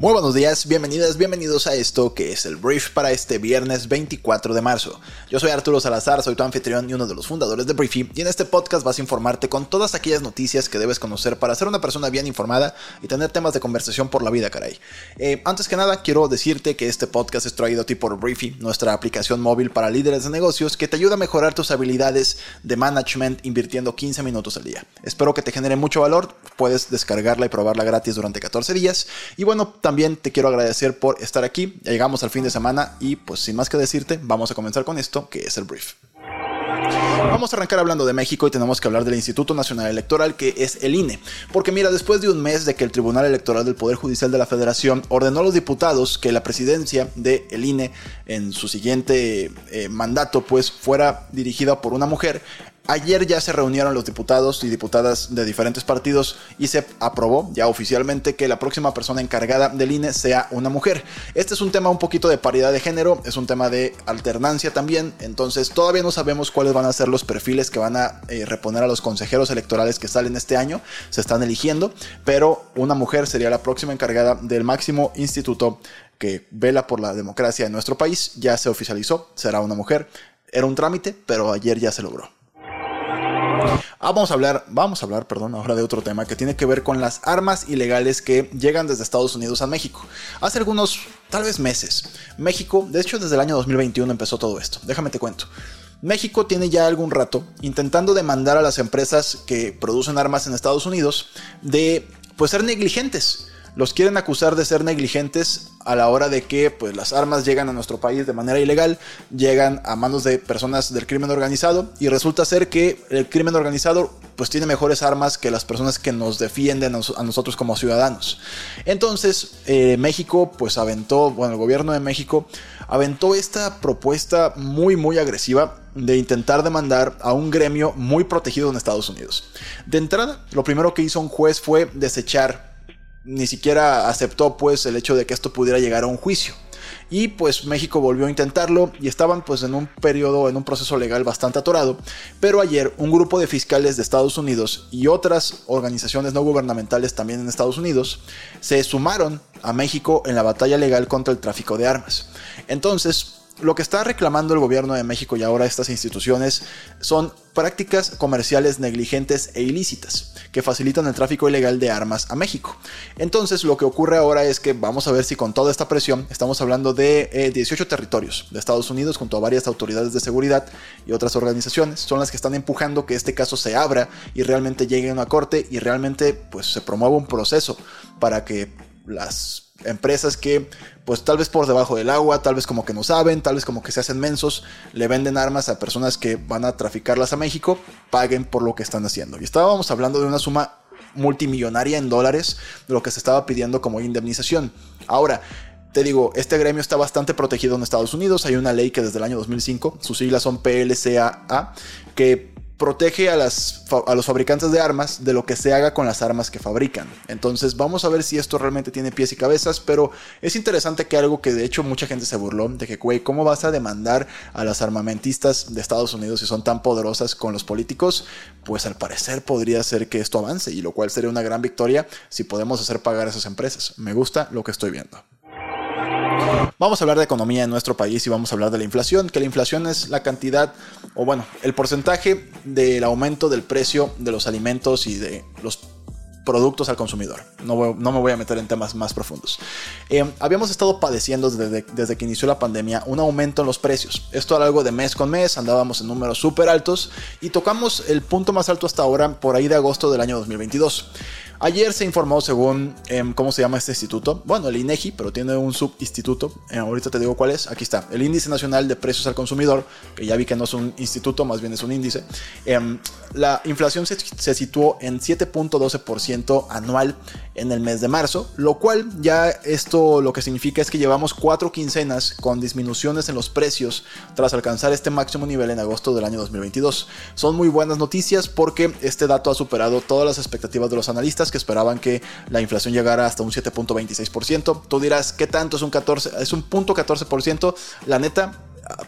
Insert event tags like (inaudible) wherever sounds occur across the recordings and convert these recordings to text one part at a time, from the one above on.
Muy buenos días, bienvenidas, bienvenidos a esto que es el brief para este viernes 24 de marzo. Yo soy Arturo Salazar, soy tu anfitrión y uno de los fundadores de Briefy y en este podcast vas a informarte con todas aquellas noticias que debes conocer para ser una persona bien informada y tener temas de conversación por la vida, caray. Eh, antes que nada, quiero decirte que este podcast es traído a ti por Briefy, nuestra aplicación móvil para líderes de negocios que te ayuda a mejorar tus habilidades de management invirtiendo 15 minutos al día. Espero que te genere mucho valor, puedes descargarla y probarla gratis durante 14 días y bueno, también también te quiero agradecer por estar aquí. Ya llegamos al fin de semana y pues sin más que decirte, vamos a comenzar con esto que es el brief. Vamos a arrancar hablando de México y tenemos que hablar del Instituto Nacional Electoral, que es el INE. Porque mira, después de un mes de que el Tribunal Electoral del Poder Judicial de la Federación ordenó a los diputados que la presidencia del el INE en su siguiente eh, mandato pues fuera dirigida por una mujer, Ayer ya se reunieron los diputados y diputadas de diferentes partidos y se aprobó ya oficialmente que la próxima persona encargada del INE sea una mujer. Este es un tema un poquito de paridad de género, es un tema de alternancia también, entonces todavía no sabemos cuáles van a ser los perfiles que van a eh, reponer a los consejeros electorales que salen este año, se están eligiendo, pero una mujer sería la próxima encargada del máximo instituto que vela por la democracia en nuestro país, ya se oficializó, será una mujer. Era un trámite, pero ayer ya se logró. Ah, vamos a hablar, vamos a hablar, perdón, ahora de otro tema que tiene que ver con las armas ilegales que llegan desde Estados Unidos a México. Hace algunos, tal vez meses, México, de hecho desde el año 2021 empezó todo esto. Déjame te cuento. México tiene ya algún rato intentando demandar a las empresas que producen armas en Estados Unidos de pues ser negligentes los quieren acusar de ser negligentes a la hora de que pues, las armas llegan a nuestro país de manera ilegal, llegan a manos de personas del crimen organizado y resulta ser que el crimen organizado pues tiene mejores armas que las personas que nos defienden a nosotros como ciudadanos. Entonces eh, México pues aventó, bueno el gobierno de México aventó esta propuesta muy muy agresiva de intentar demandar a un gremio muy protegido en Estados Unidos. De entrada, lo primero que hizo un juez fue desechar ni siquiera aceptó pues el hecho de que esto pudiera llegar a un juicio. Y pues México volvió a intentarlo y estaban pues en un periodo, en un proceso legal bastante atorado. Pero ayer un grupo de fiscales de Estados Unidos y otras organizaciones no gubernamentales también en Estados Unidos se sumaron a México en la batalla legal contra el tráfico de armas. Entonces, lo que está reclamando el gobierno de México y ahora estas instituciones son prácticas comerciales negligentes e ilícitas que facilitan el tráfico ilegal de armas a México. Entonces lo que ocurre ahora es que vamos a ver si con toda esta presión, estamos hablando de 18 eh, territorios de Estados Unidos junto a varias autoridades de seguridad y otras organizaciones, son las que están empujando que este caso se abra y realmente llegue a una corte y realmente pues se promueva un proceso para que las empresas que pues tal vez por debajo del agua, tal vez como que no saben, tal vez como que se hacen mensos, le venden armas a personas que van a traficarlas a México, paguen por lo que están haciendo. Y estábamos hablando de una suma multimillonaria en dólares de lo que se estaba pidiendo como indemnización. Ahora, te digo, este gremio está bastante protegido en Estados Unidos. Hay una ley que desde el año 2005, sus siglas son PLCAA, que protege a, los fabricantes de armas de lo que se haga con las armas que fabrican. Entonces vamos a ver si esto realmente tiene pies y cabezas, pero es interesante que algo que de hecho mucha gente se burló, de que, güey, ¿cómo vas a demandar a las armamentistas de Estados Unidos si son tan poderosas con los políticos? Pues al parecer podría ser que esto avance, y lo cual sería una gran victoria si podemos hacer pagar a esas empresas. Me gusta lo que estoy viendo. Vamos a hablar de economía en nuestro país y vamos a hablar de la inflación, que la inflación es la cantidad, o bueno, el porcentaje del aumento del precio de los alimentos y de los productos al consumidor. No, no, me voy a meter en temas más profundos. Eh, habíamos estado padeciendo desde, desde, que inició la pandemia un aumento en los precios. Esto era algo de mes con mes, andábamos en números súper altos y tocamos el punto más alto hasta ahora por ahí de agosto del año 2022. Ayer se informó según, em, ¿cómo se llama este instituto? Bueno, el INEGI, pero tiene un subinstituto. Eh, ahorita te digo cuál es. Aquí está, el Índice Nacional de Precios al Consumidor, que ya vi que no es un instituto, más bien es un índice. Em, la inflación se, se situó en 7.12% anual en el mes de marzo, lo cual ya esto lo que significa es que llevamos cuatro quincenas con disminuciones en los precios tras alcanzar este máximo nivel en agosto del año 2022. Son muy buenas noticias porque este dato ha superado todas las expectativas de los analistas que esperaban que la inflación llegara hasta un 7.26%. Tú dirás, ¿qué tanto es un 14? Es un punto 14%. La neta,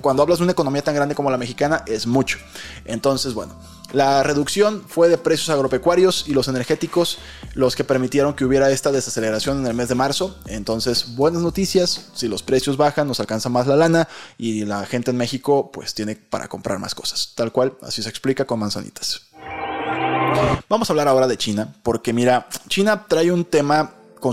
cuando hablas de una economía tan grande como la mexicana, es mucho. Entonces, bueno, la reducción fue de precios agropecuarios y los energéticos los que permitieron que hubiera esta desaceleración en el mes de marzo. Entonces, buenas noticias, si los precios bajan, nos alcanza más la lana y la gente en México pues tiene para comprar más cosas. Tal cual, así se explica con manzanitas. Vamos a hablar ahora de China, porque mira, China trae un tema con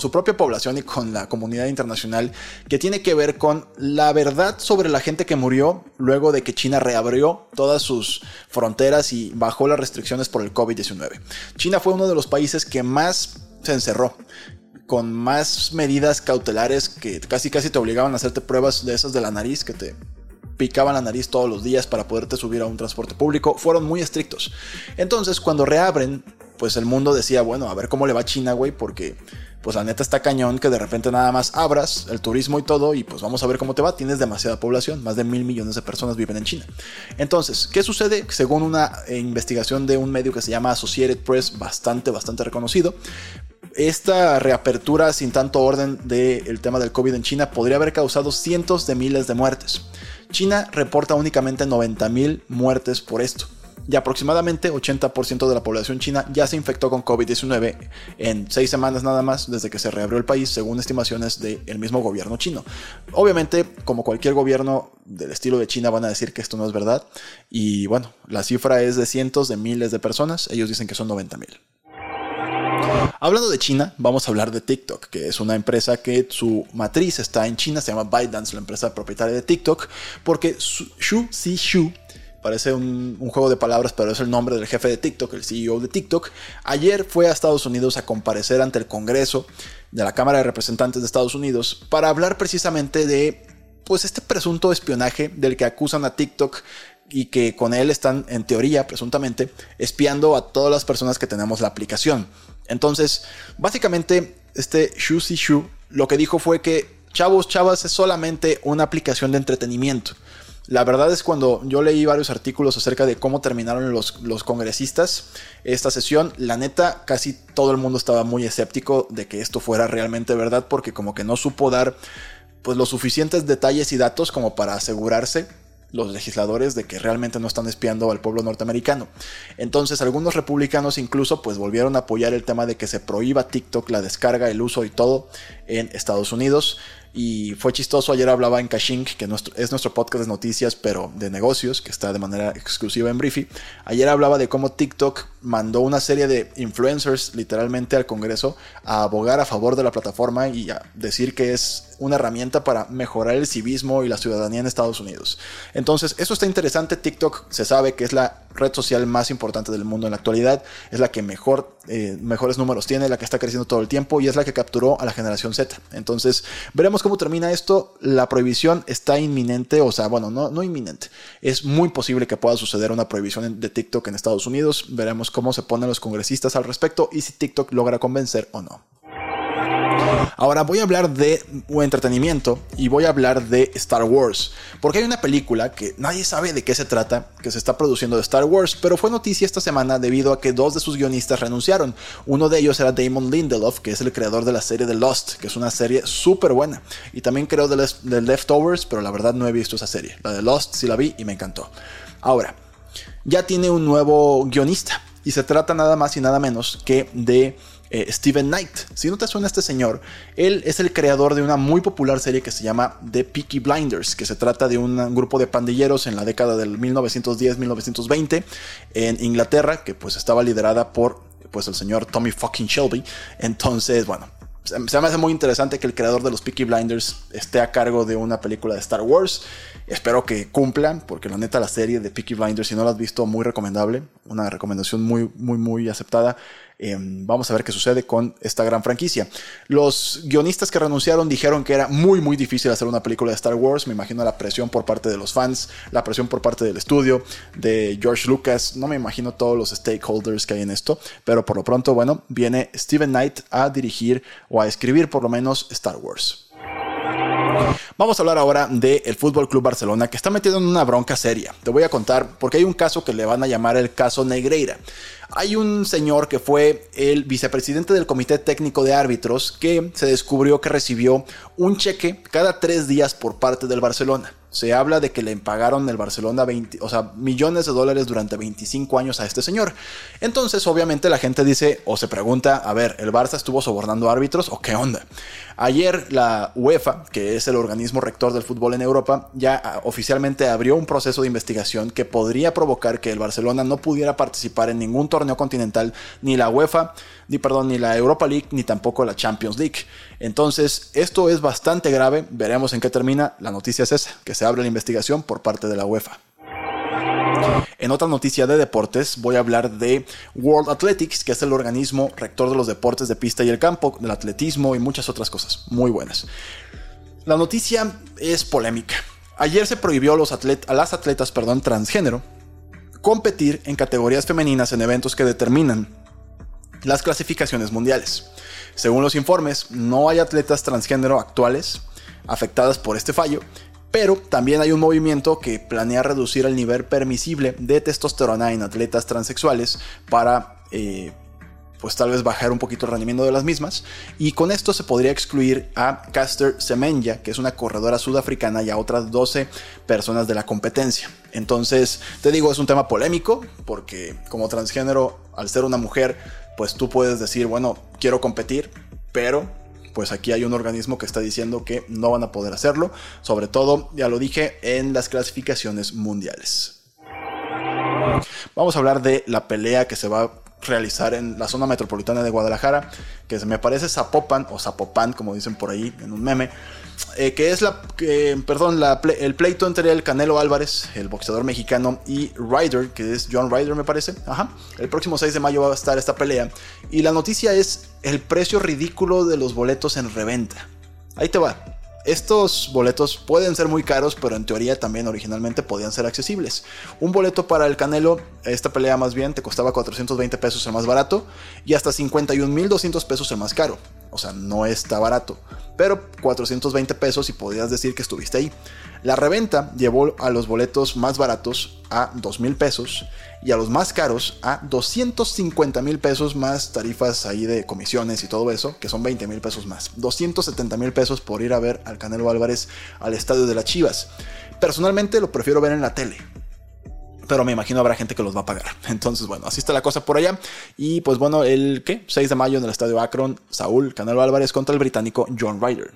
su, propia población y con la comunidad internacional que tiene que ver con la verdad sobre la gente que murió luego de que China reabrió todas sus fronteras y bajó las restricciones por el COVID-19. China fue uno de los países que más se encerró con más medidas cautelares que casi casi te obligaban a hacerte pruebas de esas de la nariz que te picaban la nariz todos los días para poderte subir a un transporte público, fueron muy estrictos. Entonces, cuando reabren pues el mundo decía, bueno, a ver cómo le va a China, güey, porque pues la neta está cañón que de repente nada más abras el turismo y todo y pues vamos a ver cómo te va. Tienes demasiada población, más de mil millones de personas viven en China. Entonces, ¿qué sucede? Según una investigación de un medio que se llama Associated Press, bastante, bastante reconocido, esta reapertura sin tanto orden del tema del COVID en China podría haber causado cientos de miles de muertes. China reporta únicamente 90 mil muertes por esto y aproximadamente 80% de la población china ya se infectó con COVID-19 en seis semanas nada más desde que se reabrió el país, según estimaciones del mismo gobierno chino. Obviamente, como cualquier gobierno del estilo de China, van a decir que esto no es verdad. Y bueno, la cifra es de cientos de miles de personas, ellos dicen que son 90 mil. Hablando de China, vamos a hablar de TikTok, que es una empresa que su matriz está en China, se llama ByteDance, la empresa propietaria de TikTok, porque Xu Xu Parece un, juego de palabras, pero es el nombre del jefe de TikTok, el CEO de TikTok. Ayer fue a Estados Unidos a comparecer ante el Congreso de la Cámara de Representantes de Estados Unidos para hablar precisamente de pues este presunto espionaje del que acusan a TikTok y que con él están, en teoría, presuntamente, espiando a todas las personas que tenemos la aplicación. Entonces, básicamente, este Shu Si Shu lo que dijo fue que Chavos Chavas es solamente una aplicación de entretenimiento. La verdad es cuando yo leí varios artículos acerca de cómo terminaron los, los, congresistas esta sesión, la neta casi todo el mundo estaba muy escéptico de que esto fuera realmente verdad porque como que no supo dar pues los suficientes detalles y datos como para asegurarse los legisladores de que realmente no están espiando al pueblo norteamericano. Entonces algunos republicanos incluso pues volvieron a apoyar el tema de que se prohíba TikTok la descarga, el uso y todo en Estados Unidos. Y fue chistoso, ayer hablaba en Caching, que es nuestro podcast de noticias, pero de negocios, que está de manera exclusiva en Briefy. Ayer hablaba de cómo TikTok mandó una serie de influencers literalmente al Congreso a abogar a favor de la plataforma y a decir que es una herramienta para mejorar el civismo y la ciudadanía en Estados Unidos. Entonces, eso está interesante. TikTok se sabe que es la red social más importante del mundo en la actualidad, es la que mejor, eh, mejores números tiene, la que está creciendo todo el tiempo y es la que capturó a la generación Z. Entonces, veremos cómo termina esto. La prohibición está inminente, o sea, bueno, no, no inminente. Es muy posible que pueda suceder una prohibición de TikTok en Estados Unidos. Veremos cómo se ponen los congresistas al respecto y si TikTok logra convencer o no. Ahora voy a hablar de entretenimiento y voy a hablar de Star Wars, porque hay una película que nadie sabe de qué se trata, que se está produciendo de Star Wars, pero fue noticia esta semana debido a que dos de sus guionistas renunciaron. Uno de ellos era Damon Lindelof, que es el creador de la serie The Lost, que es una serie súper buena, y también creó The Leftovers, pero la verdad no he visto esa serie. La de Lost sí la vi y me encantó. Ahora, ya tiene un nuevo guionista, y se trata nada más y nada menos que de eh, Steven Knight. Si no te suena este señor, él es el creador de una muy popular serie que se llama The Peaky Blinders, que se trata de un grupo de pandilleros en la década del 1910-1920 en Inglaterra, que pues estaba liderada por pues el señor Tommy fucking Shelby. Entonces, bueno, se me hace muy interesante que el creador de los Peaky Blinders esté a cargo de una película de Star Wars. Espero que cumplan, porque la neta la serie de Peaky Blinders, si no la has visto, muy recomendable. Una recomendación muy, muy, muy aceptada. Em, vamos a ver qué sucede con esta gran franquicia. Los guionistas que renunciaron dijeron que era muy muy difícil hacer una película de Star Wars. Me imagino la presión por parte de los fans, la presión por parte del estudio, de George Lucas. No me imagino todos los stakeholders que hay en esto, pero por lo pronto, bueno, viene Steven Knight a dirigir o a escribir por lo menos Star Wars. Vamos a hablar ahora del el Fútbol Club Barcelona que está metido en una bronca seria. Te voy a contar porque hay un caso que le van a llamar el caso Negreira. Hay un señor que fue el vicepresidente del Comité Técnico de Árbitros que se descubrió que recibió un cheque cada tres días por parte del Barcelona se habla de que le pagaron el Barcelona 20, o sea, millones de dólares durante 25 años a este señor. Entonces, obviamente, la gente dice o se pregunta, a ver, ¿el Barça estuvo sobornando árbitros o qué onda? Ayer la UEFA, que es el organismo rector del fútbol en Europa, ya ah, oficialmente abrió un proceso de investigación que podría provocar que el Barcelona no pudiera participar en ningún torneo continental, ni la UEFA, ni perdón, ni la Europa League, ni tampoco la Champions League. Entonces, esto es bastante grave, veremos en qué termina. La noticia es esa, que se abre la investigación por parte de la UEFA. En otra noticia de deportes voy a hablar de World Athletics, que es el organismo rector de los deportes de pista y el campo, del atletismo y muchas otras cosas muy buenas. La noticia es polémica. Ayer se prohibió a, los a las atletas perdón, transgénero competir en categorías femeninas en eventos que determinan las clasificaciones mundiales. Según los informes, no hay atletas transgénero actuales afectadas por este fallo, pero también hay un movimiento que planea reducir el nivel permisible de testosterona en atletas transexuales para eh, pues tal vez bajar un poquito el rendimiento de las mismas. Y con esto se podría excluir a Caster Semenya, que es una corredora sudafricana, y a otras 12 personas de la competencia. Entonces, te digo, es un tema polémico, porque como transgénero, al ser una mujer, pues tú puedes decir, bueno, quiero competir, pero pues aquí hay un organismo que está diciendo que no van a poder hacerlo, sobre todo, ya lo dije, en las clasificaciones mundiales. Vamos a hablar de la pelea que se va a realizar en la zona metropolitana de Guadalajara, que me parece Zapopan o Zapopan, como dicen por ahí en un meme, eh, que es la, perdón, el pleito entre el Canelo Álvarez, el boxeador mexicano, y Ryder, que es John Ryder me parece. Ajá. El próximo 6 de mayo va a estar esta pelea. Y la noticia es el precio ridículo de los boletos en reventa. Ahí te va. Estos boletos pueden ser muy caros, pero en teoría también originalmente podían ser accesibles. Un boleto para el Canelo, esta pelea más bien, te costaba 420 pesos el más barato y hasta 51.200 pesos el más caro. O sea, no está barato, pero 420 pesos y podrías decir que estuviste ahí. La reventa llevó a los boletos más baratos a 2 mil pesos y a los más caros a 250 mil pesos más tarifas ahí de comisiones y todo eso, que son 20 mil pesos más. 270 mil pesos por ir a ver al Canelo Álvarez al estadio de las Chivas. Personalmente lo prefiero ver en la tele. Pero me imagino habrá gente que los va a pagar. (laughs) Entonces, bueno, así está la cosa por allá. Y pues bueno, el ¿qué? 6 de mayo en el estadio Akron, Saúl Canelo Álvarez contra el británico John Ryder.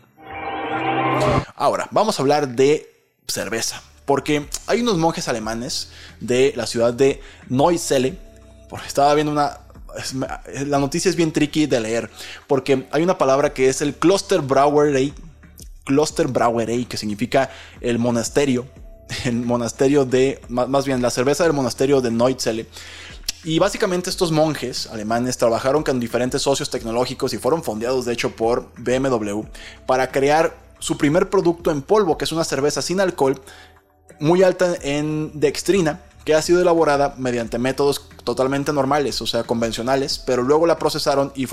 Ahora, vamos a hablar de cerveza. Porque hay unos monjes alemanes de la ciudad de Neusele. Estaba viendo una. La noticia es bien tricky de leer. Porque hay una palabra que es el Kloster Brauerei. Kloster Brauerei, que significa el monasterio. El monasterio de. Más bien, la cerveza del monasterio de Neuzele. Y básicamente estos monjes alemanes trabajaron con diferentes socios tecnológicos y fueron fondeados de hecho por BMW para crear su primer producto en polvo, que es una cerveza sin alcohol, muy alta en dextrina, que ha sido elaborada mediante métodos totalmente normales, o sea, convencionales, pero luego la procesaron y,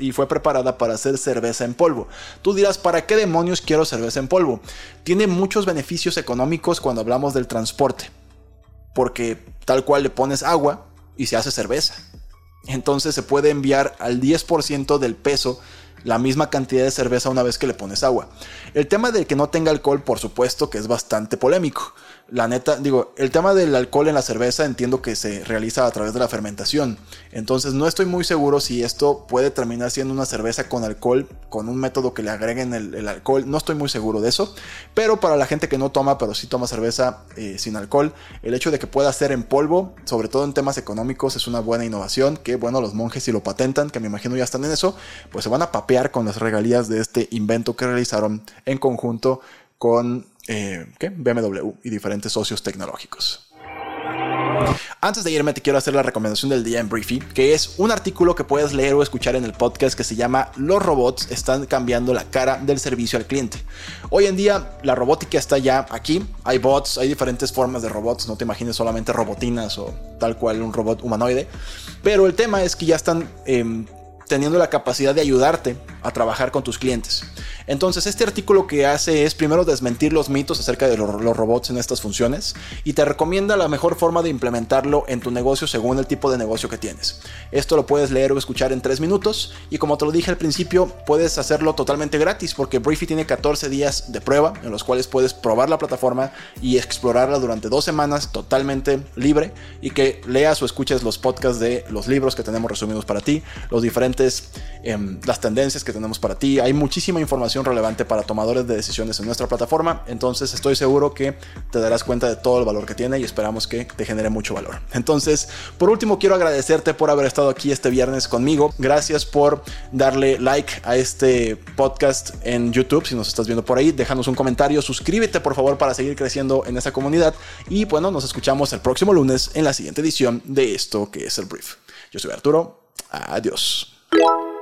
y, fue preparada para hacer cerveza en polvo. Tú dirás, ¿para qué demonios quiero cerveza en polvo? Tiene muchos beneficios económicos cuando hablamos del transporte, porque tal cual le pones agua y se hace cerveza. Entonces se puede enviar al 10% del peso la misma cantidad de cerveza una vez que le pones agua. El tema de que no tenga alcohol, por supuesto que es bastante polémico la neta, digo, el tema del alcohol en la cerveza entiendo que se realiza a través de la fermentación. Entonces no estoy muy seguro si esto puede terminar siendo una cerveza con alcohol, con un método que le agreguen el, alcohol. No estoy muy seguro de eso. Pero para la gente que no toma, pero sí toma cerveza eh, sin alcohol, el hecho de que pueda ser en polvo, sobre todo en temas económicos, es una buena innovación. Que bueno, los monjes si lo patentan, que me imagino ya están en eso, pues se van a papear con las regalías de este invento que realizaron en conjunto con eh, BMW y diferentes socios tecnológicos. Antes de irme te quiero hacer la recomendación del día en Briefy, que es un artículo que puedes leer o escuchar en el podcast que se llama Los robots están cambiando la cara del servicio al cliente. Hoy en día la robótica está ya aquí, hay bots, hay diferentes formas de robots, no te imagines solamente robotinas o tal cual un robot humanoide, pero el tema es que ya están... Em, teniendo la capacidad de ayudarte a trabajar con tus clientes. Entonces, este artículo que hace es primero desmentir los mitos acerca de los, robots en estas funciones y te recomienda la mejor forma de implementarlo en tu negocio según el tipo de negocio que tienes. Esto lo puedes leer o escuchar en 3 minutos y como te lo dije al principio, puedes hacerlo totalmente gratis porque Briefy tiene 14 días de prueba en los cuales puedes probar la plataforma y explorarla durante dos semanas totalmente libre y que leas o escuches los podcasts de los libros que tenemos resumidos para ti, los diferentes, em, las tendencias que tenemos para ti. Hay muchísima información relevante para tomadores de decisiones en nuestra plataforma, entonces estoy seguro que te darás cuenta de todo el valor que tiene y esperamos que te genere mucho valor. Entonces, por último, quiero agradecerte por haber estado aquí este viernes conmigo. Gracias por darle like a este podcast en YouTube, si nos estás viendo por ahí, déjanos un comentario, suscríbete por favor para seguir creciendo en esa comunidad y bueno, nos escuchamos el próximo lunes en la siguiente edición de esto que es el brief. Yo soy Arturo, adiós. Yeah.